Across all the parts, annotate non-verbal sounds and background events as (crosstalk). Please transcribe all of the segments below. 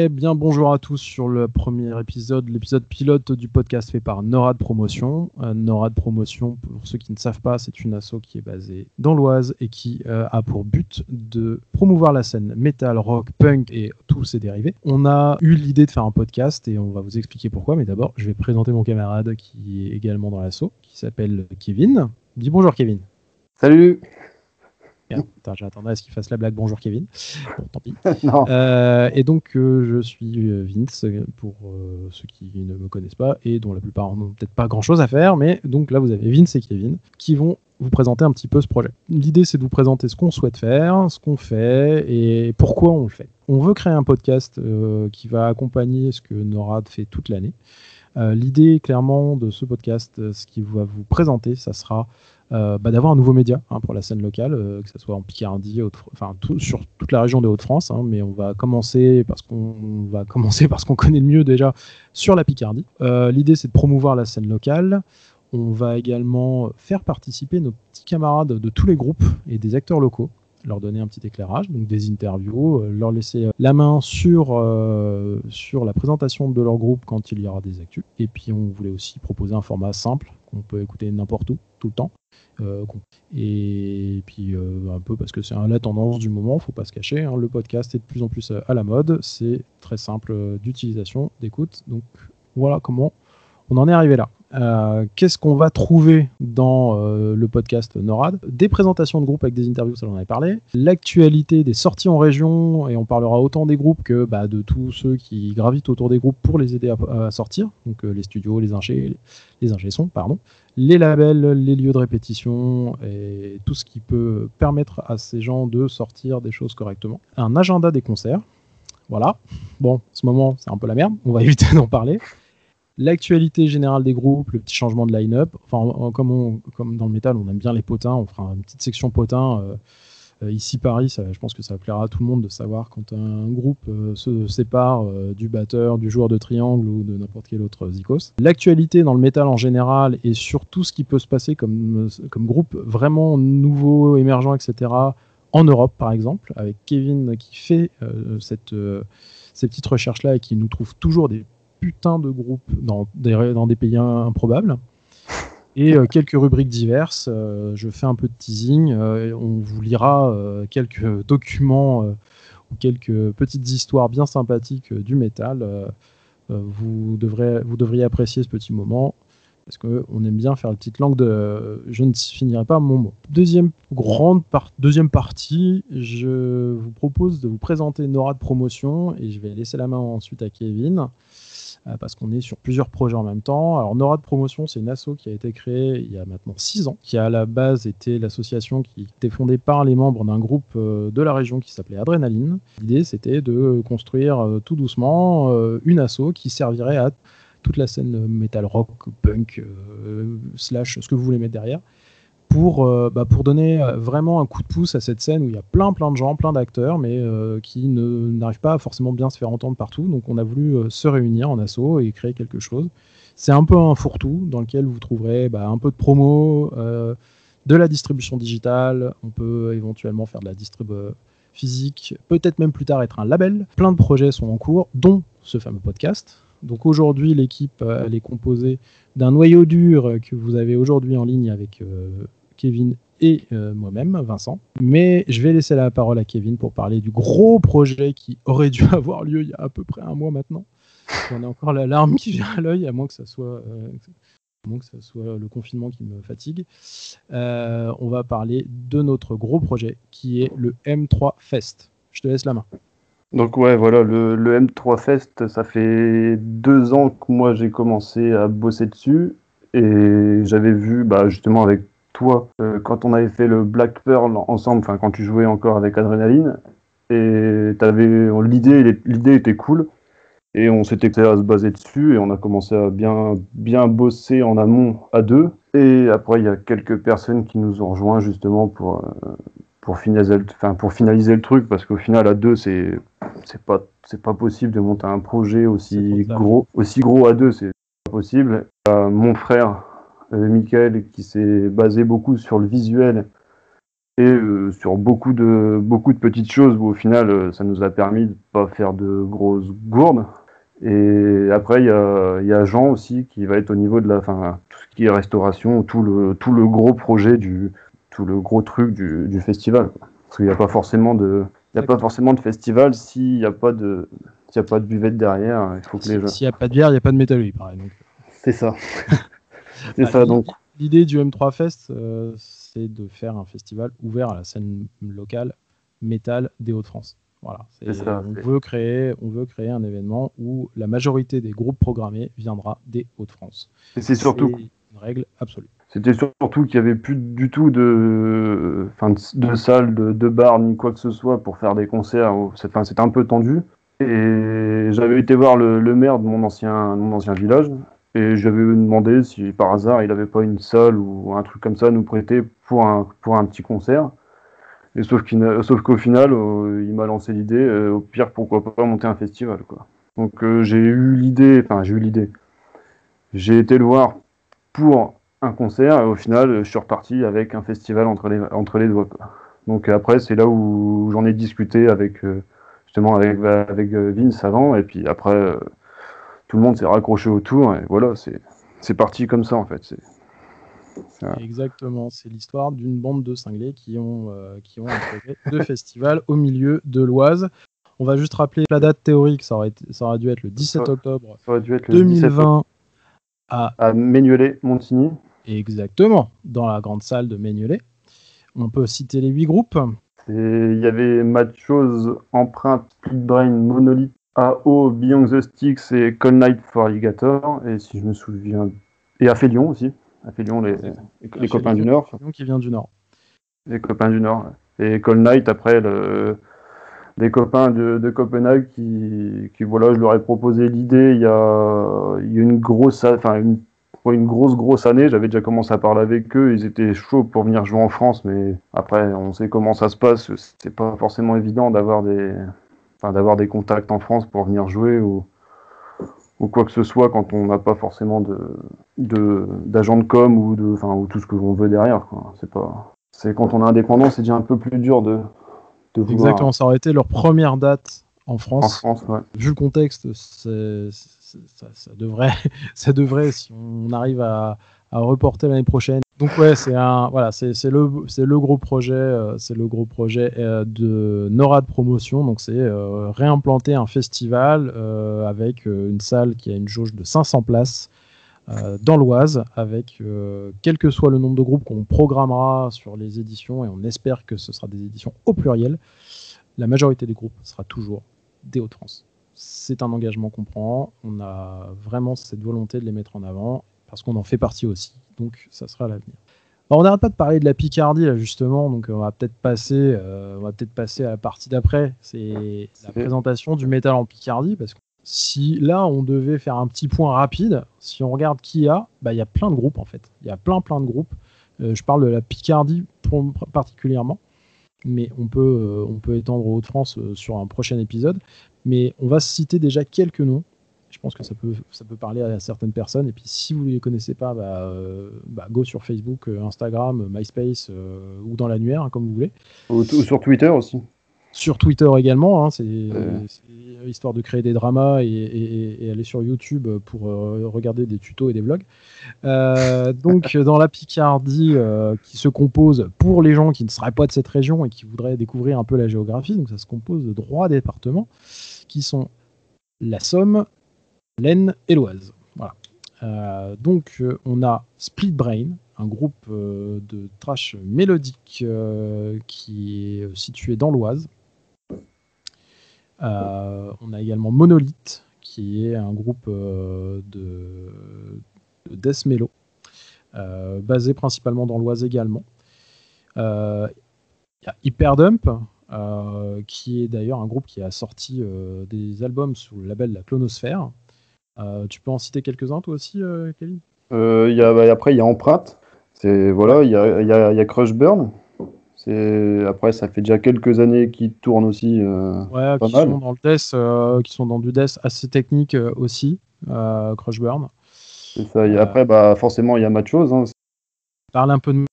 Eh bien, bonjour à tous sur le premier épisode, l'épisode pilote du podcast fait par NORAD Promotion. Euh, NORAD Promotion, pour ceux qui ne savent pas, c'est une asso qui est basée dans l'Oise et qui euh, a pour but de promouvoir la scène metal, rock, punk et tous ses dérivés. On a eu l'idée de faire un podcast et on va vous expliquer pourquoi, mais d'abord, je vais présenter mon camarade qui est également dans l'asso, qui s'appelle Kevin. Dis bonjour Kevin. Salut J'attendais à ce qu'il fasse la blague. Bonjour Kevin. Bon, tant pis. (laughs) Euh, et donc, euh, je suis euh, Vince, pour ceux qui ne me connaissent pas et dont la plupart n'ont peut-être pas grand-chose à faire. Mais donc là, vous avez Vince et Kevin qui vont vous présenter un petit peu ce projet. L'idée, c'est de vous présenter ce qu'on souhaite faire, ce qu'on fait et pourquoi on le fait. On veut créer un podcast qui va accompagner ce que NORAD fait toute l'année. L'idée, clairement, de ce podcast, ce qu'il va vous présenter, ça sera bah, d'avoir un nouveau média hein, pour la scène locale, euh, que ce soit en Picardie, enfin sur toute la région des Hauts-de-France. Hein, mais on va commencer parce qu'on va (laughs) commencer parce qu'on connaît le mieux déjà sur la Picardie. Euh, l'idée c'est de promouvoir la scène locale. On va également faire participer nos petits camarades de tous les groupes et des acteurs locaux leur donner un petit éclairage, donc des interviews, leur laisser la main sur, sur la présentation de leur groupe quand il y aura des actus. Et puis on voulait aussi proposer un format simple qu'on peut écouter n'importe où, tout le temps. Euh, et puis euh, un peu parce que c'est la tendance du moment, faut pas se cacher. Hein. le podcast est de plus en plus à la mode. C'est très simple d'utilisation, d'écoute. Donc voilà comment on en est arrivé là. Euh, qu'est-ce qu'on va trouver dans euh, le podcast NORAD? Des présentations de groupes avec des interviews, ça j'en avais parlé. L'actualité des sorties en région, et on parlera autant des groupes que bah, de tous ceux qui gravitent autour des groupes pour les aider à, sortir. Donc euh, les studios, les ingés, les ingés pardon. Les labels, les lieux de répétition et tout ce qui peut permettre à ces gens de sortir des choses correctement. Un agenda des concerts. Voilà. Bon, ce moment, c'est un peu la merde. On va (laughs) éviter d'en parler l'actualité générale des groupes, le petit changement de line-up. Enfin, comme, dans le métal, on aime bien les potins, on fera une petite section potins. Euh, euh, ici, Paris, je pense que ça plaira à tout le monde de savoir quand un groupe euh, se sépare du batteur, du joueur de triangle ou de n'importe quel autre zikos. L'actualité dans le métal en général et surtout ce qui peut se passer comme, comme groupe vraiment nouveau, émergent, etc. En Europe, par exemple, avec Kevin qui fait cette, ces petites recherches-là et qui nous trouve toujours des putain de groupes dans des, pays improbables. Et euh, quelques rubriques diverses. Euh, je fais un peu de teasing. Euh, on vous lira quelques documents ou quelques petites histoires bien sympathiques du métal. vous, devrez, vous devriez apprécier ce petit moment parce qu'on aime bien faire la petite langue de je ne finirai pas mon mot. Deuxième grande deuxième partie, je vous propose de vous présenter Nora de promotion et je vais laisser la main ensuite à Kevin. Euh, parce qu'on est sur plusieurs projets en même temps. Alors Nora de promotion, c'est une asso qui a été créée il y a maintenant six ans, qui à la base était l'association qui était fondée par les membres d'un groupe euh, de la région qui s'appelait Adrénaline. L'idée c'était de construire euh, tout doucement une asso qui servirait à toute la scène metal rock, punk, slash ce que vous voulez mettre derrière, pour, euh, bah, pour donner euh, vraiment un coup de pouce à cette scène où il y a plein plein de gens, plein d'acteurs, mais euh, qui n'arrivent pas à forcément bien se faire entendre partout. Donc on a voulu se réunir en assaut et créer quelque chose. C'est un peu un fourre-tout dans lequel vous trouverez bah, un peu de promo, de la distribution digitale, on peut éventuellement faire de la distrib physique, peut-être même plus tard être un label. Plein de projets sont en cours, dont ce fameux podcast. Donc aujourd'hui, l'équipe elle est composée d'un noyau dur que vous avez aujourd'hui en ligne avec Kevin et euh, moi-même, Vincent. Mais je vais laisser la parole à Kevin pour parler du gros projet qui aurait dû (laughs) avoir lieu il y a à peu près un mois maintenant. On a encore l'alarme qui vient à l'œil, à moins que ça soit, euh, que ça soit le confinement qui me fatigue. Euh, on va parler de notre gros projet qui est le M3 Fest. Je te laisse la main. Donc ouais, voilà, le, le M3 Fest, ça fait deux ans que moi j'ai commencé à bosser dessus et j'avais vu bah, justement avec toi euh, quand on avait fait le Black Pearl ensemble, enfin quand tu jouais encore avec Adrenaline, et t'avais l'idée, l'idée était cool, et on s'était à se baser dessus, et on a commencé à bien, bien bosser en amont à deux. Et après, il y a quelques personnes qui nous ont rejoints justement pour, euh, pour, finaliser, le, enfin, pour finaliser le truc, parce qu'au final, à deux, c'est, c'est pas, c'est pas possible de monter un projet aussi gros, aussi gros à deux, c'est pas possible. Euh, mon frère Michael qui s'est basé beaucoup sur le visuel et sur beaucoup de, beaucoup de petites choses où au final ça nous a permis de pas faire de grosses gourdes. Et après, il y a, y a, Jean aussi qui va être au niveau de la, fin, tout ce qui est restauration, tout le, tout le gros projet du, tout le gros truc du, du festival. Parce qu'il n'y a pas forcément de, il a pas forcément de festival s'il n'y a pas de, s'il a pas de buvette derrière. Il faut que les S'il n'y a pas de bière, il n'y a pas de métal, pareil. C'est ça. (laughs) C'est ça donc. L'idée du M3 Fest, euh, c'est de faire un festival ouvert à la scène locale métal des Hauts-de-France. Voilà, on, veut créer, on veut créer un événement où la majorité des groupes programmés viendra des Hauts-de-France. C'est surtout une règle absolue. C'était surtout qu'il n'y avait plus du tout de, enfin, de salles, de, de bars, ni quoi que ce soit pour faire des concerts. C'était un peu tendu. Et j'avais été voir le, maire de mon ancien, mon ancien village. Et j'avais demandé si par hasard il n'avait pas une salle ou un truc comme ça à nous prêter pour un, pour un petit concert. Et sauf qu'au final, euh, il m'a lancé l'idée, euh, au pire, pourquoi pas monter un festival. Quoi. Donc euh, j'ai eu l'idée, enfin j'ai eu l'idée. J'ai été le voir pour un concert et au final, je suis reparti avec un festival entre les, entre les doigts. Donc après, c'est là où j'en ai discuté avec justement avec, avec Vince avant, et puis après, tout le monde s'est raccroché autour, et voilà, c'est parti comme ça en fait. Exactement, c'est l'histoire d'une bande de cinglés qui ont, euh, qui ont un projet de (laughs) festival au milieu de l'Oise. On va juste rappeler la date théorique, ça aurait, ça aurait dû être le 17 octobre ça aurait dû être le 2020 à, à Montigny. Exactement, dans la grande salle de Ménielet. On peut citer les huit groupes. Il y avait Matchose, Empreinte, Split Brain, Monolith, AO, Beyond the Sticks et Call Night for Alligator. Et si je me souviens. Et Aphelion aussi. Aphelion, les, les, copains du Nord. qui vient du Nord. Les copains du Nord. Et Call Night, après, le, des copains de, de, Copenhague qui, qui, voilà, je leur ai proposé l'idée il y a, il y a une grosse, enfin, une, une grosse, grosse année. J'avais déjà commencé à parler avec eux. Ils étaient chauds pour venir jouer en France, mais après, on sait comment ça se passe. C'est pas forcément évident d'avoir des, enfin, d'avoir des contacts en France pour venir jouer ou, ou quoi que ce soit quand on n'a pas forcément de d'agent de, com ou de enfin ou tout ce que l'on veut derrière c'est pas c'est quand on est indépendant c'est déjà un peu plus dur de, de vouloir... exactement ça aurait été leur première date en France, en France ouais. vu le contexte c'est, ça, ça, devrait (laughs) ça devrait si on arrive à, à reporter l'année prochaine donc ouais, c'est un voilà, c'est le c'est le gros projet, euh, c'est le gros projet euh, de NORAD Promotion. Donc c'est euh, réimplanter un festival avec une salle qui a une jauge de 500 places dans l'Oise, avec quel que soit le nombre de groupes qu'on programmera sur les éditions, et on espère que ce sera des éditions au pluriel. La majorité des groupes sera toujours des Hauts-de-France. C'est un engagement qu'on prend. On a vraiment cette volonté de les mettre en avant parce qu'on en fait partie aussi donc ça sera l'avenir. on n'arrête pas de parler de la Picardie là justement, donc on va peut-être passer, euh, on va peut-être passer à la partie d'après, c'est la présentation du métal en Picardie, parce que si là on devait faire un petit point rapide, si on regarde qui y a, bah, il y a plein de groupes en fait, il y a plein plein de groupes. Euh, je parle de la Picardie particulièrement, mais on peut, euh, on peut étendre aux Hauts-de-France sur un prochain épisode. Mais on va citer déjà quelques noms je pense que ça peut, ça peut parler à certaines personnes. Et puis si vous ne les connaissez pas, bah, euh, bah, go sur Facebook, euh, Instagram, MySpace euh, ou dans l'annuaire, hein, comme vous voulez. Ou, sur Twitter aussi. Sur Twitter également, hein, c'est histoire de créer des dramas et, aller sur YouTube pour regarder des tutos et des vlogs. donc (laughs) dans la Picardie qui se compose pour les gens qui ne seraient pas de cette région et qui voudraient découvrir un peu la géographie, donc ça se compose de trois départements qui sont la Somme, l'Aisne et l'Oise. Euh, donc euh, on a Split Brain, un groupe euh, de trash mélodique qui est situé dans l'Oise. on a également Monolith, qui est un groupe de, de death mellow, basé principalement dans l'Oise également. Il y a Hyperdump, qui est d'ailleurs un groupe qui a sorti des albums sous le label La Clonosphère. Euh, tu peux en citer quelques-uns toi aussi, euh, Kevin? Euh, y a, bah, Après, il y a Empreinte. Voilà, il y a, y, a, y a Crush Burn. Après, ça fait déjà quelques années qu'ils tournent aussi. ouais, qui sont dans le death, qui sont dans du death assez technique aussi, Crush Burn. Ça, et après, bah, forcément, il y a Machos. Hein. Parle un peu de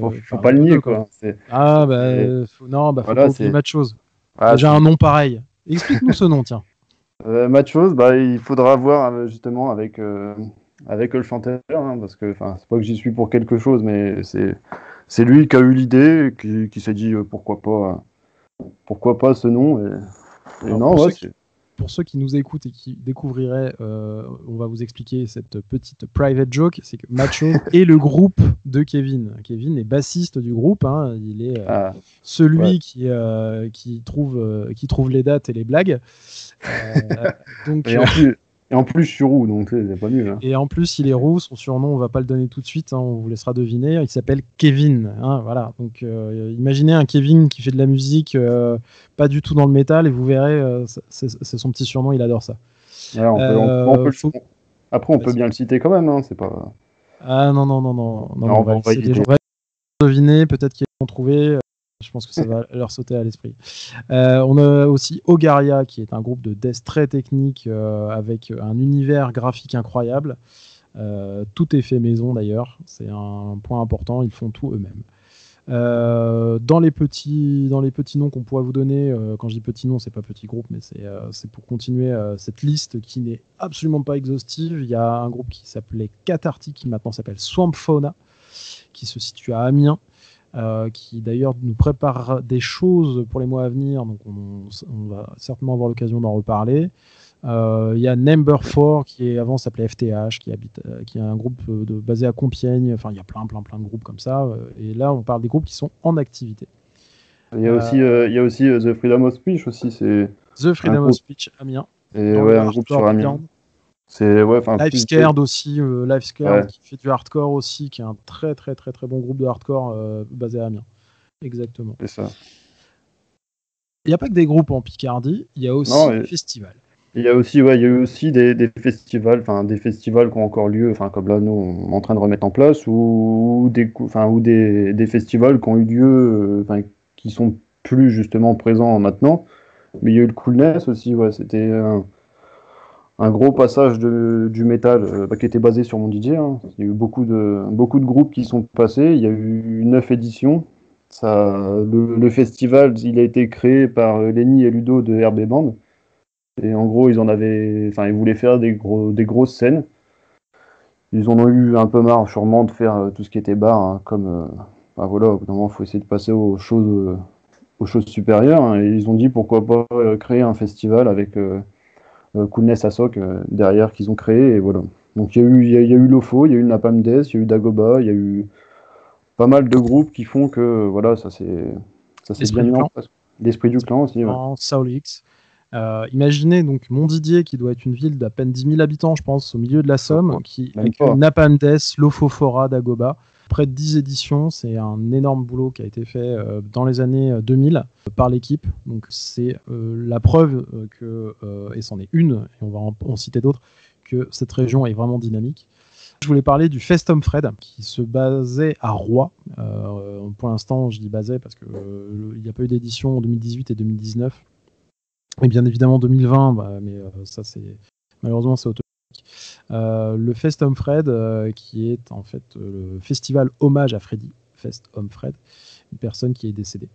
faut, faut pas le nier, quoi. Ah, bah, non, bah, faut voilà, pas oublier chose. Ah, J'ai un nom pareil. Explique-nous (laughs) ce nom, tiens. Euh, chose, bah, il faudra voir justement avec, avec le chanteur, hein, parce que c'est pas que j'y suis pour quelque chose, mais c'est lui qui a eu l'idée, qui, qui s'est dit pourquoi pas pourquoi pas ce nom et, non, qui, pour, ceux qui, nous écoutent et qui découvriraient, euh, on va vous expliquer cette petite private joke, c'est que Macho (laughs) est le groupe de Kevin. Kevin est bassiste du groupe, hein. il est euh, ah, celui qui, euh, qui, trouve, qui trouve les dates et les blagues. (laughs) donc, et en plus, et en plus, je suis roux, donc c'est pas. Hein. Et en plus, il est roux. Son surnom, on va pas le donner tout de suite. Hein, on vous laissera deviner. Il s'appelle Kevin. Hein, voilà. Donc, euh, imaginez un Kevin qui fait de la musique, euh, pas du tout dans le métal, et vous verrez, euh, c'est son petit surnom. Il adore ça. Après, on peut bien le citer quand même. c'est pas. Ah non non non non non. on va, deviner. Peut-être qu'ils vont trouver. Je pense que ça va (laughs) leur sauter à l'esprit. Euh, on a aussi Ogaria, qui est un groupe de death très technique euh, avec un univers graphique incroyable. Euh, tout est fait maison d'ailleurs, c'est un point important, ils font tout eux-mêmes. dans, les petits, dans les petits noms qu'on pourrait vous donner, quand je dis petits noms, c'est pas petit groupe, mais c'est pour continuer cette liste qui n'est absolument pas exhaustive. Il y a un groupe qui s'appelait Cathartic, qui maintenant s'appelle Swamp Fauna, qui se situe à Amiens, euh, qui d'ailleurs nous prépare des choses pour les mois à venir, donc on, va certainement avoir l'occasion d'en reparler. Euh, il y a Number 4 qui est, avant s'appelait FTH, qui, habite, euh, qui est un groupe de, basé à Compiègne. Enfin, il y a plein, plein, plein de groupes comme ça. et là, on parle des groupes qui sont en activité. Il y a aussi, il y a aussi The Freedom of Speech aussi. C'est The Freedom of Speech Amiens. Et ouais, un groupe sur Amiens. C'est ouais, Life aussi, euh, Life qui fait du hardcore aussi, qui est un très très très très bon groupe de hardcore euh, basé à Amiens. Exactement. C'est ça. Il n'y a pas que des groupes en Picardie, il y a aussi des festivals. Il y a aussi, ouais, il y a aussi des, des festivals, enfin des festivals qui ont encore lieu, enfin comme là nous on est en train de remettre en place, ou, des, enfin ou des, des, festivals qui ont eu lieu, euh, enfin qui sont plus justement présents maintenant. Mais il y a eu le Coolness aussi, ouais, c'était un gros passage du métal euh, bah, qui était basé sur mon DJ. Hein. Il y a eu beaucoup de, beaucoup de groupes qui sont passés. Il y a eu neuf éditions. Le, festival, il a été créé par Lenny et Ludo de RB Band. Et en gros, ils en avaient, enfin, ils voulaient faire des, gros, des grosses scènes. Ils en ont eu un peu marre, sûrement, de faire euh, tout ce qui était bar, hein, comme, euh, bah, voilà, au moment, il faut essayer de passer aux choses, aux choses supérieures. Hein. et ils ont dit pourquoi pas créer un festival avec euh, Coolness Asok euh, derrière qu'ils ont créé. Et voilà. Donc il y, a eu, il, y a, eu Lofo, il y a eu Napalm Death, il y a eu Dagoba, il y a eu pas mal de groupes qui font que voilà, ça c'est bien mis L'esprit du clan aussi. Ouais. Euh, imaginez donc Montdidier, qui doit être une ville d'à peine 10 000 habitants, je pense, au milieu de la Somme, qui, avec Napalm Death, Lofofora, Dagoba, près de 10 éditions. C'est un énorme boulot qui a été fait euh, dans les années 2000 euh, par l'équipe. Donc c'est euh, la preuve que, et c'en est une, et on va en, citer d'autres, que cette région est vraiment dynamique. Je voulais parler du Festum Fred qui se basait à Roy. pour l'instant, je dis basé parce qu'il n'y a pas eu d'édition en 2018 et 2019. Et bien évidemment 2020, bah, mais ça c'est malheureusement c'est euh, le Fest Home Fred, euh, qui est en fait euh, le festival hommage à Freddy, Fest Home Fred, une personne qui est décédée.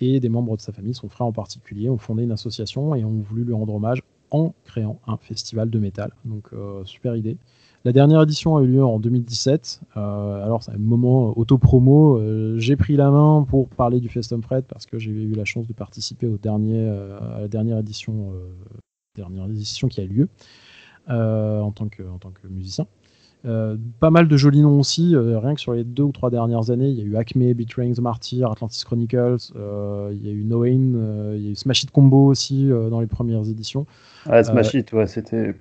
Et des membres de sa famille, son frère en particulier, ont fondé une association et ont voulu lui rendre hommage en créant un festival de métal. Donc super idée. La dernière édition a eu lieu en 2017. alors, c'est un moment auto-promo. j'ai pris la main pour parler du Festum Fred parce que j'ai eu la chance de participer au dernier, à la dernière édition, dernière édition qui a eu lieu. Euh, en, tant que, en tant que musicien. Euh, pas mal de jolis noms aussi, euh, rien que sur les deux ou trois dernières années. Il y a eu Acme, Betraying the Martyr, Atlantis Chronicles, il y a eu Noain, il y a eu Smash It Combo aussi dans les premières éditions. Ah, Smash It, ouais, c'était.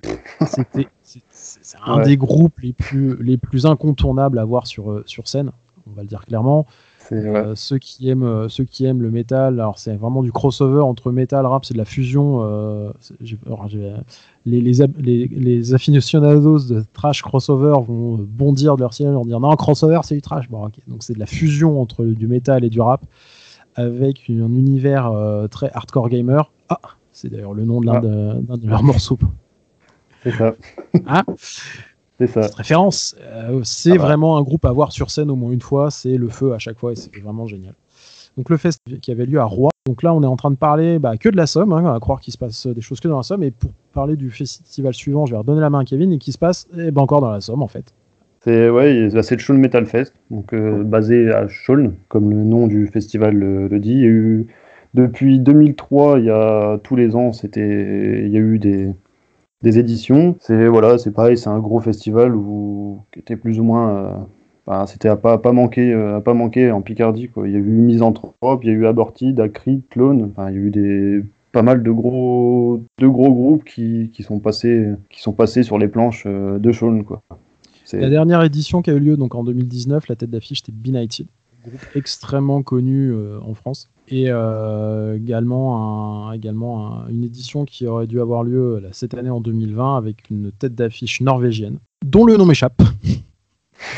c'est un des groupes les plus, les plus incontournables à voir sur, sur scène, on va le dire clairement. Euh, ceux, qui aiment, euh, ceux qui aiment le métal, alors c'est vraiment du crossover entre métal, rap, c'est de la fusion. Euh, les, les, les, aficionados de trash crossover vont bondir de leur ciel en dire non, crossover c'est du trash. Bon, Donc c'est de la fusion entre du métal et du rap avec un univers très hardcore gamer. Ah, c'est d'ailleurs le nom de l'un ah. de, leurs morceaux. C'est ça. Ah C'est ça. référence. c'est ah bah. vraiment un groupe à voir sur scène au moins une fois. C'est le feu à chaque fois et c'est vraiment génial. Donc le fest qui avait lieu à Rouen. Donc là, on est en train de parler bah, que de la Somme, hein, à croire qu'il se passe des choses que dans la Somme. Et pour parler du festival suivant, je vais redonner la main à Kevin et qui se passe eh ben, encore dans la Somme en fait. C'est ouais, c'est le Shawn Metal Fest, donc euh, basé à Shawn, comme le nom du festival le, dit. Il y a eu depuis 2003, il y a tous les ans, c'était, il y a eu des, des éditions. C'est voilà, c'est pareil, c'est un gros festival où qui était plus ou moins euh, c'était à pas, pas manquer, euh, à pas manquer en Picardie. Quoi. Il y a eu Misanthrope, il y a eu Abortide, Acrid, Clone. Enfin, il y a eu des, pas mal de gros, de gros groupes qui, qui, sont passés, qui sont passés sur les planches euh, de Shawn. Quoi. La dernière édition qui a eu lieu donc en 2019, la tête d'affiche était Benighted, groupe extrêmement connu euh, en France. Et également, un, également une édition qui aurait dû avoir lieu cette année en 2020 avec une tête d'affiche norvégienne, dont le nom m'échappe.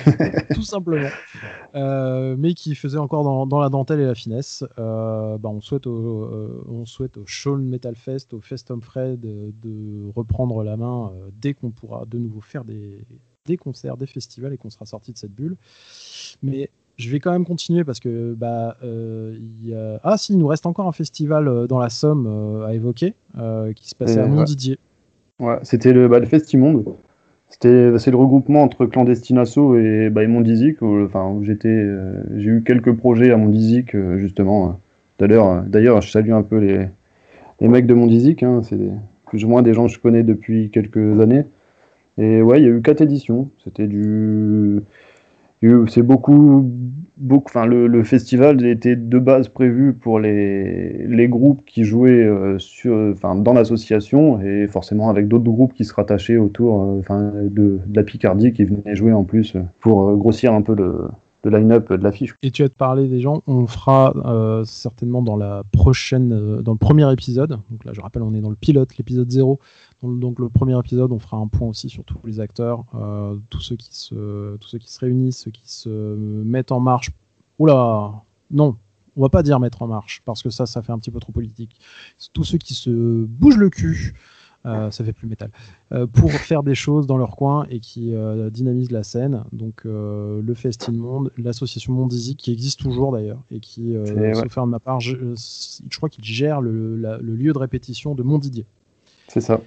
(laughs) tout simplement. Euh, mais qui faisait encore dans, la dentelle et la finesse. Euh, bah, on, souhaite au, euh, on souhaite au Shawn Metal Fest, au Fest Fred, de, reprendre la main dès qu'on pourra de nouveau faire des, des concerts, des festivals et qu'on sera sorti de cette bulle. Mais je vais quand même continuer parce que bah y a... ah si il nous reste encore un festival dans la Somme à évoquer qui se passait à Montdidier. Ouais, c'était le, bah, le Festimonde. C'était c'est le regroupement entre Clandestinasso et, bah, et Mondizic où, enfin où j'étais euh, j'ai eu quelques projets à Mondizic euh, justement d'ailleurs euh, d'ailleurs je salue un peu les, les mecs de Mondizic hein, c'est plus ou moins des gens que je connais depuis quelques années. Et ouais il y a eu quatre éditions. C'était du c'est beaucoup, beaucoup. Enfin, le, festival était de base prévu pour les, les groupes qui jouaient euh, sur, enfin, dans l'association et forcément avec d'autres groupes qui se rattachaient autour euh, enfin, de, de, la Picardie qui venaient jouer en plus pour euh, grossir un peu le, le line-up de l'affiche. Et tu as parlé des gens, on fera euh, certainement dans la prochaine, euh, dans le premier épisode. Donc là, je rappelle, on est dans le pilote, l'épisode 0. Donc, le premier épisode, on fera un point aussi sur tous les acteurs, euh, tous ceux qui se, tous ceux qui se réunissent, ceux qui se mettent en marche. Oula, non, on va pas dire mettre en marche parce que ça, ça fait un petit peu trop politique. Tous ceux qui se bougent le cul euh, ça fait plus métal, euh, pour faire des choses dans leur coin et qui euh, dynamisent la scène. Donc le Festin Monde, l'association Mondizi qui existe toujours d'ailleurs et qui, sauf faire de ma part, je, crois qu'il gère le, lieu de répétition de Montdidier. C'est ça.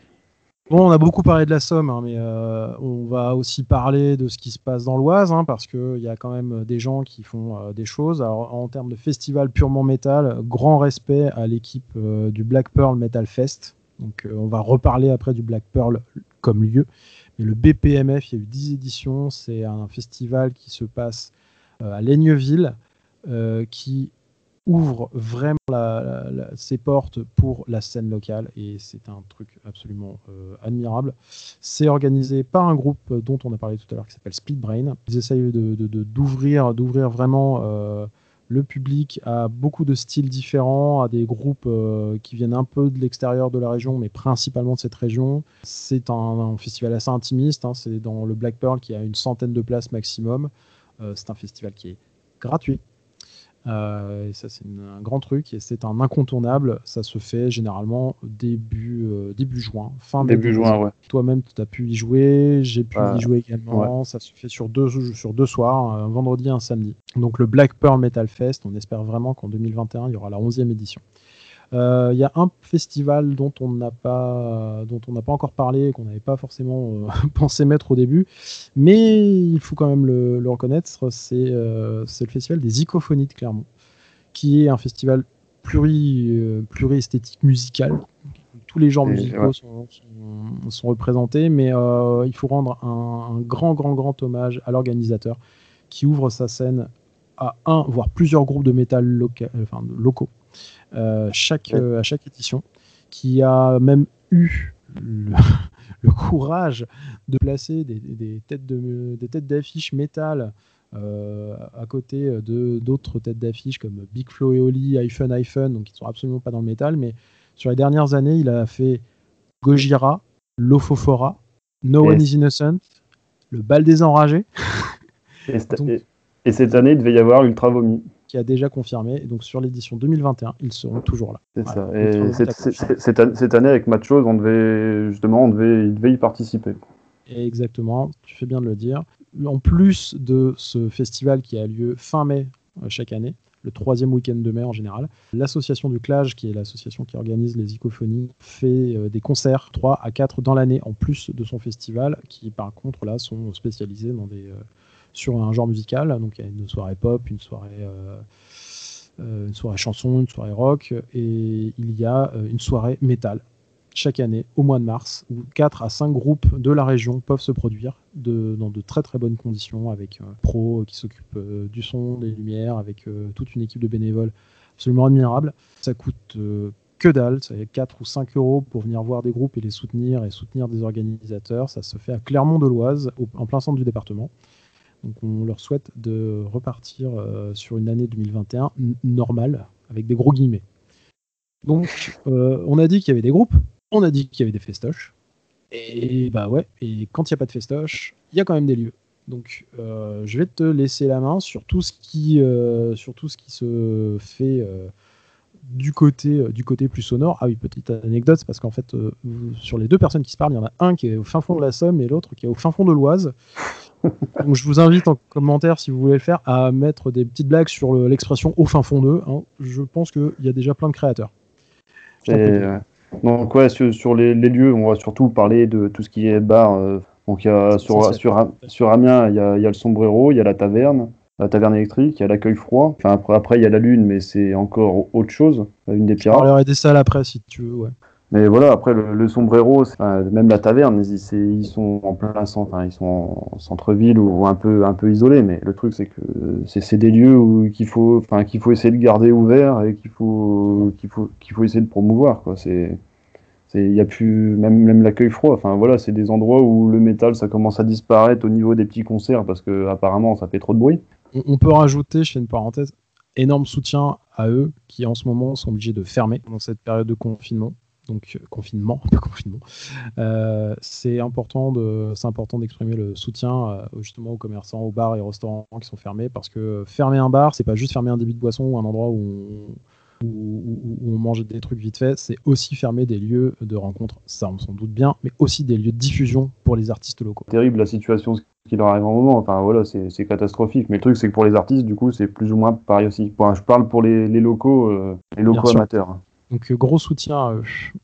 Bon, on a beaucoup parlé de la Somme, hein, mais on va aussi parler de ce qui se passe dans l'Oise, hein, parce qu'il y a quand même des gens qui font des choses. Alors, en termes de festival purement métal, grand respect à l'équipe du Black Pearl Metal Fest, donc euh, on va reparler après du Black Pearl comme lieu. Mais le BPMF, il y a eu 10 éditions. C'est un festival qui se passe euh, à Laigneville, euh, qui ouvre vraiment ses portes pour la scène locale et c'est un truc absolument admirable. C'est organisé par un groupe dont on a parlé tout à l'heure qui s'appelle Split Brain. Ils essayent d'ouvrir d'ouvrir vraiment le public a beaucoup de styles différents, a des groupes euh, qui viennent un peu de l'extérieur de la région, mais principalement de cette région. C'est un, festival assez intimiste, hein. c'est dans le Black Pearl qui a une centaine de places maximum. Euh, c'est un festival qui est gratuit, euh, et ça, c'est un grand truc et c'est un incontournable. Ça se fait généralement début, euh, début juin, fin début juin. Ouais. Toi-même, tu as pu y jouer, j'ai pu y jouer également. Ça se fait sur deux, sur deux soirs, un vendredi et un samedi. Donc, le Black Pearl Metal Fest, on espère vraiment qu'en 2021, il y aura la 11e édition. Euh, il y a un festival dont on n'a pas, dont on n'a pas encore parlé, qu'on n'avait pas forcément euh, (laughs) pensé mettre au début, mais il faut quand même le, reconnaître, c'est euh, le festival des Icophonies de Clermont, qui est un festival pluri, pluri-esthétique musical. Tous les genres musicaux sont, sont, représentés, mais il faut rendre un, un, grand, grand, grand hommage à l'organisateur qui ouvre sa scène à un, voire plusieurs groupes de métal enfin, locaux euh, chaque, euh, à chaque édition, qui a même eu (laughs) le, courage de placer des, des têtes de, des têtes d'affiche métal euh, à côté de d'autres têtes d'affiche comme Big Flo et Oli, iPhone iPhone, donc ils sont absolument pas dans le métal, mais sur les dernières années, il a fait Gojira, Lofofora, No One is Innocent, le bal des enragés. (laughs) Et, et, cette année, il devait y avoir Ultra Vomi qui a déjà confirmé. donc sur l'édition 2021, ils seront toujours là. C'est ça. Et cette, année avec Matchos, on devait justement, on devait, il devait y participer. Exactement, tu fais bien de le dire. En plus de ce festival qui a lieu fin mai chaque année, le troisième week-end de mai en général. L'association du Clage, qui est l'association qui organise les icophonies, fait euh, des concerts 3 à 4 dans l'année en plus de son festival, qui par contre là sont spécialisés dans des, euh, sur un genre musical. Donc il y a une soirée pop, une soirée, euh, soirée chanson, une soirée rock, et il y a une soirée métal chaque année au mois de mars, où 4 à 5 groupes de la région peuvent se produire de, dans de très très bonnes conditions, avec un pro qui s'occupe euh, du son, des lumières, avec euh, toute une équipe de bénévoles absolument admirable. Ça coûte euh, que dalle, ça 4 ou 5 euros pour venir voir des groupes et les soutenir et soutenir des organisateurs. Ça se fait à Clermont-de-Loise, en plein centre du département. Donc on leur souhaite de repartir sur une année 2021 normale, avec des gros guillemets. Donc on a dit qu'il y avait des groupes, on a dit qu'il y avait des festoches. Et bah ouais, et quand il n'y a pas de festoche, il y a quand même des lieux. Donc euh, je vais te laisser la main sur tout ce qui, euh, sur tout ce qui se fait euh, du, côté, du côté plus sonore. Ah oui, petite anecdote, parce qu'en fait, sur les deux personnes qui se parlent, il y en a un qui est au fin fond de la Somme et l'autre qui est au fin fond de l'Oise. (laughs) Donc je vous invite en commentaire, si vous voulez le faire, à mettre des petites blagues sur l'expression au fin fond d'eux. Hein. Je pense qu'il y a déjà plein de créateurs. Donc ouais, sur, les, lieux, on va surtout parler de tout ce qui est bar. Euh, donc y a, sur, sur, sur, Amiens, il y a, y a, le sombrero, il y a la taverne, la taverne électrique, il y a l'accueil froid. Enfin après, il y a la lune, mais c'est encore autre chose, une des pirates. Je parlerai des salles après si tu veux, ouais. Mais voilà, après le, sombrero, même la taverne, ils, sont en plein centre, ils sont en centre-ville ou un peu isolés. Mais le truc, c'est que c'est des lieux qu'il faut, enfin qu'il faut essayer de garder ouverts et qu'il faut essayer de promouvoir. Il y a même l'accueil froid. Voilà, c'est des endroits où le métal ça commence à disparaître au niveau des petits concerts parce que apparemment ça fait trop de bruit. On peut rajouter, je fais une parenthèse, énorme soutien à eux qui en ce moment sont obligés de fermer dans cette période de confinement donc euh, confinement, (laughs) confinement. Euh, c'est important de, c'est important d'exprimer le soutien euh, justement aux commerçants, aux bars et restaurants qui sont fermés parce que fermer un bar, c'est pas juste fermer un débit de boisson ou un endroit où on, où, on mange des trucs vite fait, c'est aussi fermer des lieux de rencontre, ça on s'en doute bien, mais aussi des lieux de diffusion pour les artistes locaux. Terrible la situation qui leur arrive en moment, enfin voilà, c'est catastrophique. Mais le truc, c'est que pour les artistes, du coup, c'est plus ou moins pareil aussi. je parle pour les, locaux, les locaux amateurs. Donc euh, gros soutien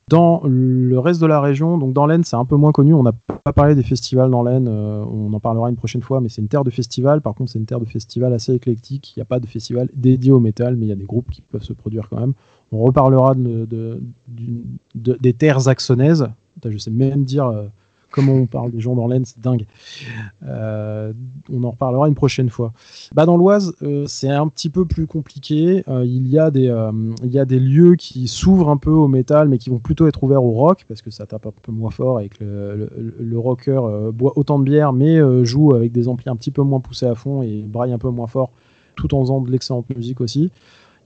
Dans le reste de la région, donc dans l'Aisne, c'est un peu moins connu. On n'a pas parlé des festivals dans l'Aisne, euh, on en parlera une prochaine fois, mais c'est une terre de festival. Par contre, c'est une terre de festival assez éclectique. Il n'y a pas de festival dédié au métal, mais il y a des groupes qui peuvent se produire quand même. On reparlera de, des terres axonaises. Je sais même dire euh, comment on parle des gens dans l'Aisne, c'est dingue. Euh, on en reparlera une prochaine fois. Bah, dans l'Oise, euh, c'est un petit peu plus compliqué. Euh, il, y a des, il y a des lieux qui s'ouvrent un peu au métal, mais qui vont plutôt être ouverts au rock, parce que ça tape un peu moins fort et que le, rocker boit autant de bière, mais joue avec des amplis un petit peu moins poussés à fond et braille un peu moins fort, tout en faisant de l'excellente musique aussi.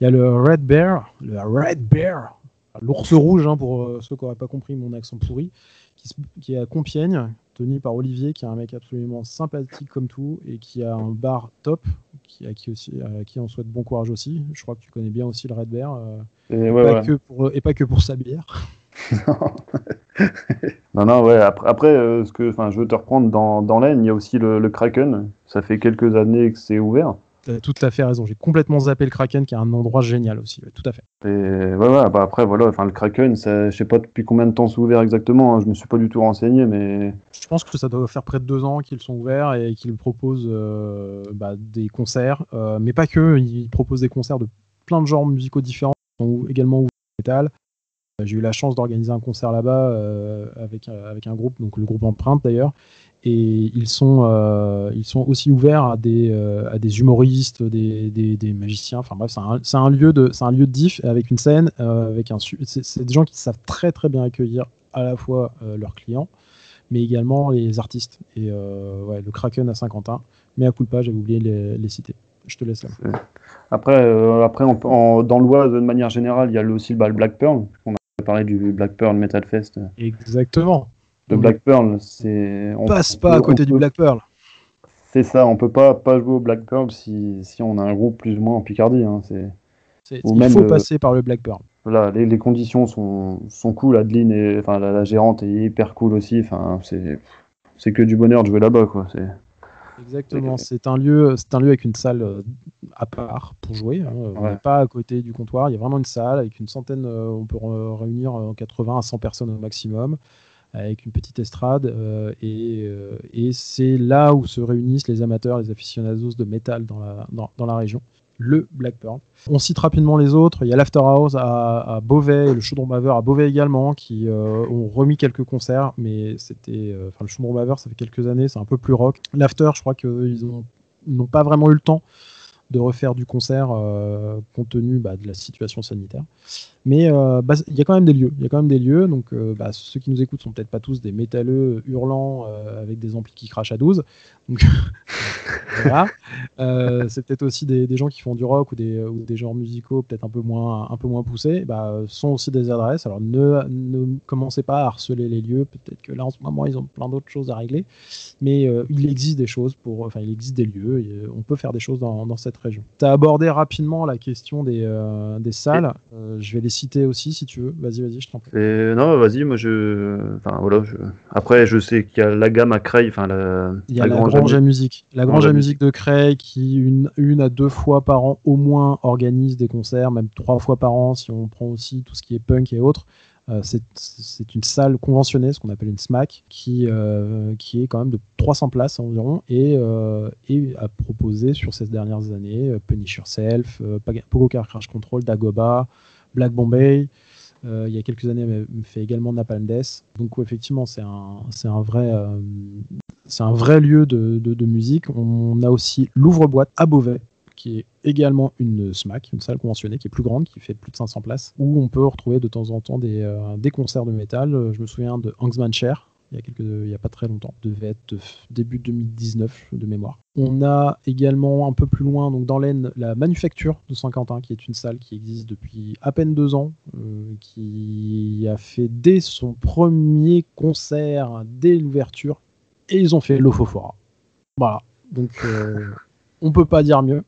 Il y a le Red Bear, le Red Bear, l'ours rouge, hein, pour ceux qui n'auraient pas compris mon accent pourri qui, est à Compiègne, tenu par Olivier, qui est un mec absolument sympathique comme tout et qui a un bar top, qui, à, qui aussi, qui on souhaite bon courage aussi. Je crois que tu connais bien aussi le Red Bear. Euh, et, pas Que pour, et pas que pour sa bière. (laughs) non, non, ouais. Après, après euh, ce que, je veux te reprendre dans, dans l'Aisne, il y a aussi le, le, Kraken. Ça fait quelques années que c'est ouvert. T'as tout à fait raison. J'ai complètement zappé le Kraken, qui est un endroit génial aussi. tout à fait. Et ouais, ouais, bah après, voilà, enfin, le Kraken, je sais pas depuis combien de temps c'est ouvert exactement. Hein. je me suis pas du tout renseigné, mais. Je pense que ça doit faire près de deux ans qu'ils sont ouverts et qu'ils proposent euh, bah, des concerts, euh, mais pas que. Ils proposent des concerts de plein de genres musicaux différents. Ils sont également ouverts métal. J'ai eu la chance d'organiser un concert là-bas euh, avec, avec un groupe, donc le groupe Empreinte d'ailleurs, et ils sont, euh, ils sont aussi ouverts à des, euh, à des humoristes, des, des, magiciens. Enfin bref, c'est un, lieu de, c'est un lieu de diff avec une scène, euh, avec un, c'est, des gens qui savent très très bien accueillir à la fois leurs clients, mais également les artistes. Et ouais, le Kraken à Saint-Quentin, mais à coup de pas, j'avais oublié les, les citer. Je te laisse là. Après, après dans l'Oise, de manière générale, il y a aussi le, Black Pearl. On a parlé du Black Pearl Metal Fest. Exactement de Black Pearl. C'est on passe pas à côté du Black Pearl. C'est ça, on peut pas pas jouer au Black Pearl si, si on a un groupe plus ou moins en Picardie. Hein, c'est il faut passer par le Black Pearl. Voilà, les, les conditions sont, sont cool. Adeline, et, enfin la, gérante est hyper cool aussi. Enfin, c'est c'est que du bonheur de jouer là-bas, quoi. Exactement, c'est un lieu, c'est un lieu avec une salle euh, à part pour jouer. Hein. On n'est pas à côté du comptoir. Il y a vraiment une salle avec une centaine. Euh, on peut réunir 80 à 100 personnes au maximum, avec une petite estrade. et, et c'est là où se réunissent les amateurs, les aficionados de métal dans la, région le Black Pearl. On cite rapidement les autres. Il y a l'After House à, Beauvais et le Chaudron Baveur à Beauvais également qui euh, ont remis quelques concerts, mais c'était. Euh, le Chaudron Baveur, ça fait quelques années, c'est un peu plus rock. L'After, je crois qu'ils n'ont pas vraiment eu le temps de refaire du concert euh, compte tenu bah, de la situation sanitaire. Mais euh, bah, il y a quand même des lieux. Il y a quand même des lieux. Donc euh, bah, ceux qui nous écoutent sont peut-être pas tous des métalleux hurlants avec des amplis qui crachent à 12. Donc (laughs) voilà. c'est peut-être aussi des, gens qui font du rock ou des, ou des genres musicaux peut-être un peu moins un peu moins poussés. Bah, sont aussi des adresses. Alors ne, ne commencez pas à harceler les lieux. Peut-être que là en ce moment ils ont plein d'autres choses à régler. Mais il existe des choses pour. Enfin il existe des lieux. Et, on peut faire des choses dans, dans cette région. Tu as abordé rapidement la question des, euh, des salles. Euh, je vais les citer aussi si tu veux. Vas-y, vas-y, je t'en prie. non, vas-y, moi je. Enfin, voilà, Après, je sais qu'il y a la gamme à Creil. Enfin, la... Il y a la, Grange à Musique. La Grange à Musique de Creil qui, une, une à deux fois par an au moins, organise des concerts, même trois fois par an si on prend aussi tout ce qui est punk et autres. Euh, c'est une salle conventionnée, ce qu'on appelle une SMAC, qui, euh, qui est quand même de 300 places environ et, euh, et a proposé sur ces dernières années Punish Yourself, Pogo Car Crash Control, Dagoba, Black Bombay. il y a quelques années, elle fait également Napalm Death. Donc, effectivement, c'est un, un, vrai, c'est un vrai lieu de, de, musique. On a aussi l'ouvre-boîte à Beauvais, qui est également une SMAC, une salle conventionnée qui est plus grande, qui fait plus de 500 places, où on peut retrouver de temps en temps des, euh, des concerts de métal. Euh, je me souviens de Hangsman Chair, il y a, quelques, il y a pas très longtemps, devait être début 2019 de mémoire. On a également un peu plus loin, donc dans l'Aisne, la Manufacture de Saint-Quentin, qui est une salle qui existe depuis à peine deux ans, euh, qui a fait dès son premier concert, dès l'ouverture, et ils ont fait l'Ofofora. Voilà. Donc on peut pas dire mieux.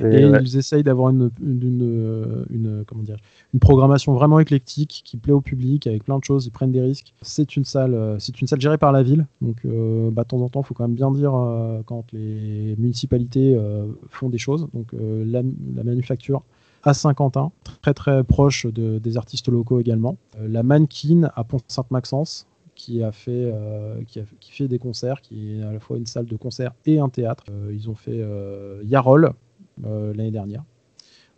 et, ils essayent d'avoir une, une, comment dire, une programmation vraiment éclectique qui plaît au public avec plein de choses. Ils prennent des risques. C'est une salle, euh, c'est une salle gérée par la ville. Donc, euh, bah, de temps en temps, il faut quand même bien dire euh, quand les municipalités font des choses. Donc, la, manufacture à Saint-Quentin, très très proche des artistes locaux également. la Mannequin à Pont-Sainte-Maxence, qui a fait euh, qui, a, qui, fait des concerts, qui est à la fois une salle de concert et un théâtre. Euh, ils ont fait euh, Yarol l'année dernière.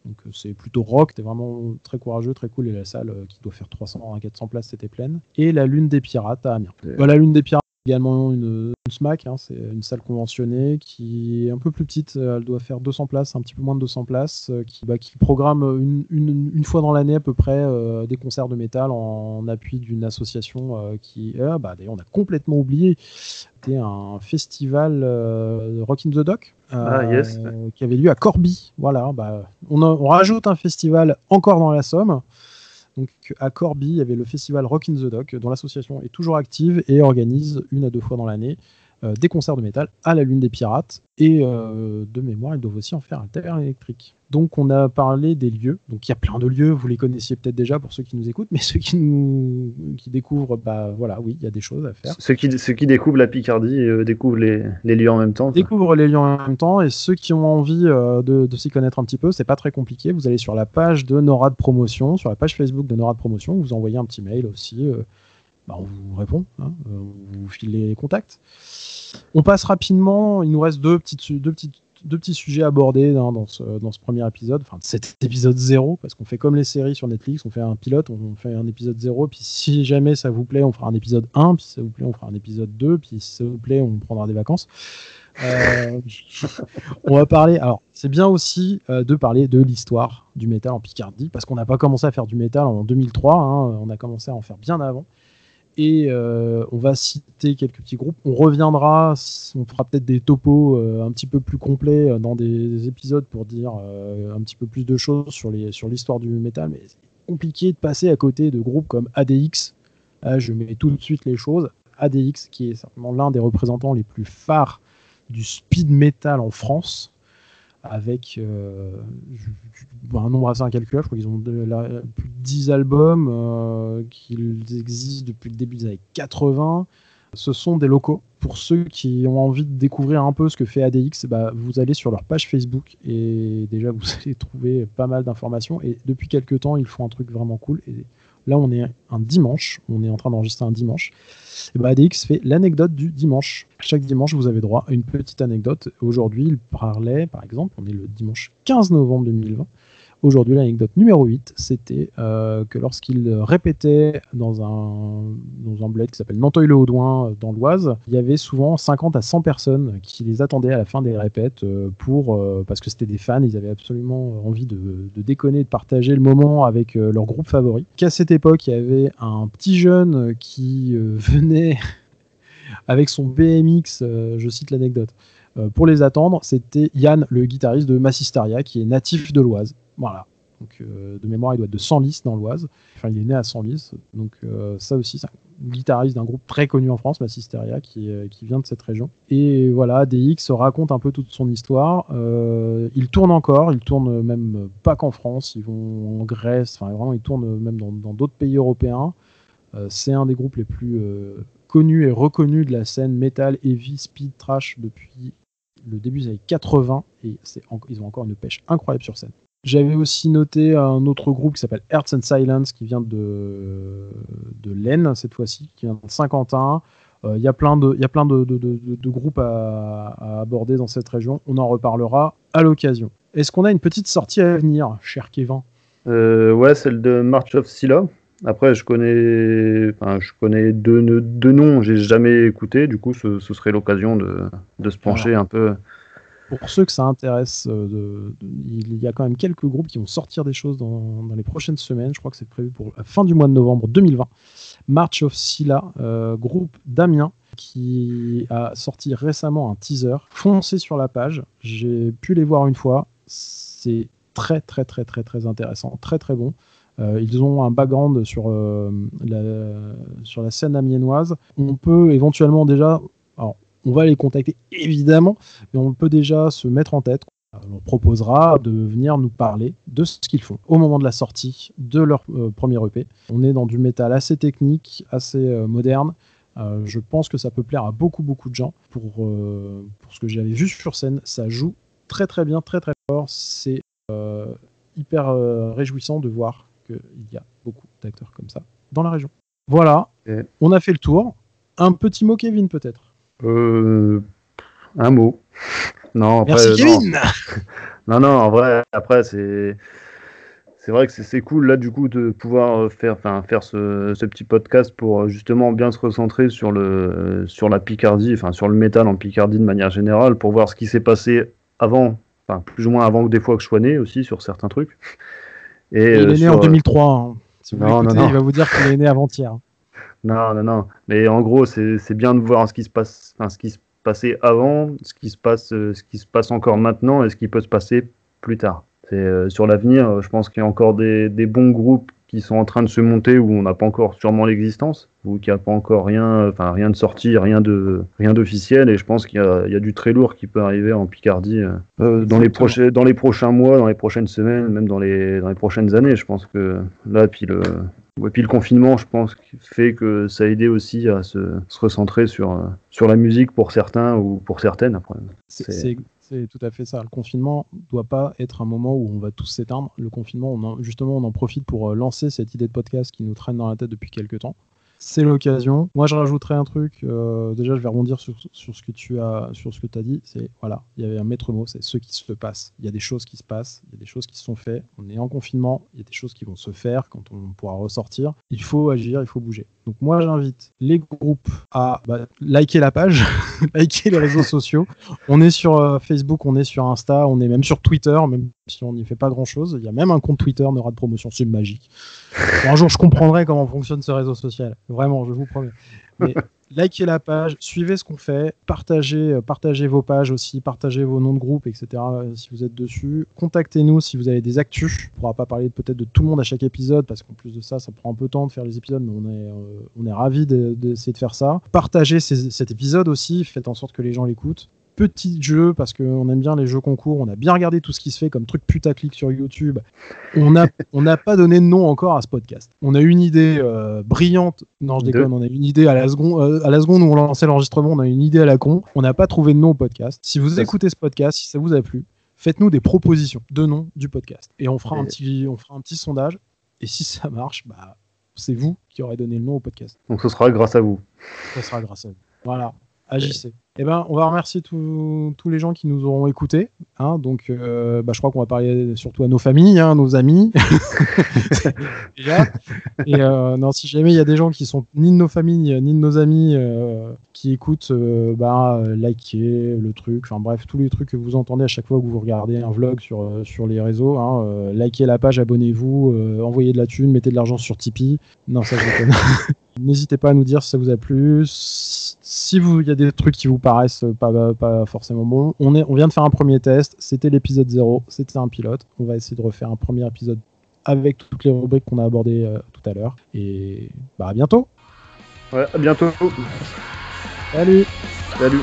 Donc c'est plutôt rock, c'était vraiment très courageux, très cool et la salle qui doit faire 300 à 400 places c'était pleine. Et la Lune des Pirates à Amiens. la Lune des Pirates également une, SMAC, hein, c'est une salle conventionnée qui est un peu plus petite, elle doit faire 200 places, un petit peu moins de 200 places, euh, qui, bah, qui programme une, une, fois dans l'année à peu près euh, des concerts de métal en, appui d'une association euh, qui, bah, d'ailleurs on a complètement oublié, c'était un festival Rock in the Dock. Ah, qui avait lieu à Corby. Voilà, bah, on, on rajoute un festival encore dans la Somme. Donc à Corby, il y avait le festival Rock in the Dock, dont l'association est toujours active et organise une à deux fois dans l'année des concerts de métal à la Lune des Pirates. Et euh, de mémoire, ils doivent aussi en faire un terrain électrique. Donc on a parlé des lieux. Donc il y a plein de lieux, vous les connaissiez peut-être déjà pour ceux qui nous écoutent, (laughs) mais ceux qui nous qui découvrent, bah voilà, oui, il y a des choses à faire. Ceux qui, ceux qui découvrent la Picardie euh, découvrent les, les, lieux en même temps. Découvrent les lieux en même temps et ceux qui ont envie de, de s'y connaître un petit peu, c'est pas très compliqué. Vous allez sur la page de NORAD Promotion, sur la page Facebook de NORAD Promotion, vous envoyez un petit mail aussi. Bah, on vous répond, hein, on vous file les contacts. On passe rapidement, il nous reste deux, petites, deux, petites, deux petits sujets abordés hein, dans, ce, dans, ce, premier épisode, enfin cet épisode 0, parce qu'on fait comme les séries sur Netflix, on fait un pilote, on fait un épisode 0, puis si jamais ça vous plaît, on fera un épisode 1, puis si ça vous plaît, on fera un épisode 2, puis si ça vous plaît, on prendra des vacances. Euh, (laughs) on va parler, alors c'est bien aussi euh, de parler de l'histoire du métal en Picardie, parce qu'on n'a pas commencé à faire du métal en 2003, hein, on a commencé à en faire bien avant. Et euh, on va citer quelques petits groupes. On reviendra, on fera peut-être des topos euh, un petit peu plus complets euh, dans des, épisodes pour dire un petit peu plus de choses sur l'histoire du métal. Mais c'est compliqué de passer à côté de groupes comme ADX. je mets tout de suite les choses. ADX, qui est certainement l'un des représentants les plus phares du speed metal en France avec euh, un nombre assez incalculable. Je crois qu'ils ont plus de 10 albums, euh, qu'ils existent depuis le début des années 80. Ce sont des locaux. Pour ceux qui ont envie de découvrir un peu ce que fait ADX, bah, vous allez sur leur page Facebook et déjà vous (laughs) allez trouver pas mal d'informations. Et depuis quelques temps, ils font un truc vraiment cool. Là, on est un dimanche, on est en train d'enregistrer un dimanche. Et bah, ADX fait l'anecdote du dimanche. Chaque dimanche, vous avez droit à une petite anecdote. Aujourd'hui, il parlait, par exemple, on est le dimanche 15 novembre 2020. Aujourd'hui, l'anecdote numéro 8, c'était euh, que lorsqu'il répétait dans un, dans un bled qui s'appelle Nanteuil-le-Haudouin euh, dans l'Oise, il y avait souvent 50 à 100 personnes qui les attendaient à la fin des répètes euh, pour, parce que c'était des fans, ils avaient absolument envie de, de, déconner, de partager le moment avec leur groupe favori. Qu'à cette époque, il y avait un petit jeune qui (laughs) venait avec son BMX, je cite l'anecdote, pour les attendre, c'était Yann, le guitariste de Massistaria, qui est natif de l'Oise. Voilà. Donc, euh, de mémoire, il doit être de Senlis dans l'Oise. Enfin, il est né à Senlis. Donc, euh, ça aussi, c'est un guitariste d'un groupe très connu en France, Massisteria, qui, euh, qui vient de cette région. Et voilà, DX raconte un peu toute son histoire. il tourne encore, il tourne même pas qu'en France, ils vont en Grèce, enfin, vraiment, ils tournent même dans d'autres pays européens. c'est un des groupes les plus connus et reconnus de la scène metal, heavy, speed, trash depuis le début des années 80. Et ils ont encore une pêche incroyable sur scène. J'avais aussi noté un autre groupe qui s'appelle Earth and Silence, qui vient de, de l'Aisne cette fois-ci, qui vient de Saint-Quentin. Euh, il y a plein de, y a plein de, de, de groupes à, à, aborder dans cette région. On en reparlera à l'occasion. Est-ce qu'on a une petite sortie à venir, cher Kevin? Euh, Ouais, celle de March of Scylla. Après, je connais, enfin, je connais deux, deux noms, j'ai jamais écouté. Du coup, ce, ce serait l'occasion de, de, se pencher un peu pour ceux que ça intéresse, euh, il y a quand même quelques groupes qui vont sortir des choses dans, les prochaines semaines. Je crois que c'est prévu pour la fin du mois de novembre 2020. March of Silla, euh, groupe d'Amiens, qui a sorti récemment un teaser. Foncez sur la page. J'ai pu les voir une fois. C'est très, très, très, très, très intéressant. Très, très bon. Euh, ils ont un background sur, la, sur la scène amiénoise. On peut éventuellement déjà. On va les contacter évidemment, mais on peut déjà se mettre en tête. On proposera de venir nous parler de ce qu'ils font au moment de la sortie de leur euh, premier EP. On est dans du métal assez technique, assez euh, moderne. Euh, je pense que ça peut plaire à beaucoup beaucoup de gens. Pour, pour ce que j'avais vu sur scène, ça joue très très bien, très très fort. C'est hyper réjouissant de voir qu'il y a beaucoup d'acteurs comme ça dans la région. Voilà, on a fait le tour. Un petit mot, Kevin, peut-être? Euh, un mot. Non, après, Merci non. (laughs) non, non, en vrai, après, c'est. C'est vrai que c'est cool là du coup de pouvoir faire, faire ce, ce, petit podcast pour justement bien se recentrer sur, le, sur la Picardie, enfin sur le métal en Picardie de manière générale, pour voir ce qui s'est passé avant, enfin plus ou moins avant que des fois que je sois né aussi sur certains trucs. Et, il est né en 2003. Hein. Si vous non, non, non. il va vous dire qu'il est né avant-hier. Non, non, non. Mais en gros, c'est bien de voir ce qui se passe, ce qui se passait avant, ce qui se passe, euh, ce qui se passe encore maintenant et ce qui peut se passer plus tard. Euh, sur l'avenir. Je pense qu'il y a encore des, des, bons groupes qui sont en train de se monter où on n'a pas encore sûrement l'existence ou qu'il n'y a pas encore rien, enfin rien de sorti, rien de rien d'officiel. Et je pense qu'il y, y, a du très lourd qui peut arriver en Picardie euh, dans les prochains dans les prochains mois, dans les prochaines semaines, même dans les dans les prochaines années. Je pense que là, puis le et puis le confinement, je pense, fait que ça a aidé aussi à se, recentrer sur, euh, sur la musique pour certains ou pour certaines. C'est tout à fait ça. Le confinement ne doit pas être un moment où on va tous s'éteindre. Le confinement, on justement, on en profite pour euh, lancer cette idée de podcast qui nous traîne dans la tête depuis quelques temps c'est l'occasion. Moi, je rajouterais un truc. Euh, déjà, je vais rebondir sur, ce que tu as, sur ce que dit. C'est voilà, il y avait un maître mot, c'est ce qui se passe. Il y a des choses qui se passent, il y a des choses qui se sont faites. On est en confinement, il y a des choses qui vont se faire quand on pourra ressortir. Il faut agir, il faut bouger. Donc moi, j'invite les groupes à bah, liker la page, (laughs) liker les réseaux sociaux. On est sur euh, Facebook, on est sur Insta, on est même sur Twitter, même si on n'y fait pas grand-chose. Il y a même un compte Twitter, n'aura de promotion, c'est magique. Un jour, je comprendrai comment fonctionne ce réseau social. Vraiment, je vous promets. Mais (laughs) likez la page, suivez ce qu'on fait, partagez, euh, partagez vos pages aussi, partagez vos noms de groupe, etc. Euh, si vous êtes dessus. Contactez-nous si vous avez des actus. On ne pourra pas parler peut-être de tout le monde à chaque épisode parce qu'en plus de ça, ça prend un peu de temps de faire les épisodes, mais on est, euh, on est ravis d'essayer de, faire ça. Partagez cet épisode aussi, faites en sorte que les gens l'écoutent. Petits jeux parce qu'on aime bien les jeux concours. On a bien regardé tout ce qui se fait comme truc putaclic sur YouTube. On n'a (laughs) on pas donné de nom encore à ce podcast. On a une idée euh, brillante. Non, je déconne. On a une idée à la seconde, euh, à la seconde où on lançait l'enregistrement. On a une idée à la con. On n'a pas trouvé de nom au podcast. Si vous écoutez ce podcast, si ça vous a plu, faites-nous des propositions de nom du podcast et on fera un petit, on fera un petit sondage. Et si ça marche, bah c'est vous qui aurez donné le nom au podcast. Donc ce sera grâce à vous. Ce sera grâce à vous. Voilà, agissez. Eh ben, on va remercier tous les gens qui nous auront écoutés. Hein, donc, euh, bah, je crois qu'on va parler surtout à nos familles, hein, nos amis. (laughs) Et euh, non, si jamais il y a des gens qui sont ni de nos familles ni de nos amis euh, qui écoutent, bah, likez le truc. Enfin bref, tous les trucs que vous entendez à chaque fois que vous regardez un vlog sur, sur les réseaux. Hein, likez la page, abonnez-vous, envoyez de la thune, mettez de l'argent sur Tipeee. Non, ça je déconne. (laughs) N'hésitez pas à nous dire si ça vous a plu. Si vous, il y a des trucs qui vous paraissent pas, pas forcément bons, on, est, on vient de faire un premier test. C'était l'épisode 0, c'était un pilote. On va essayer de refaire un premier épisode avec toutes les rubriques qu'on a abordées euh, tout à l'heure. Et bah à bientôt. Ouais, à bientôt. Salut. Salut.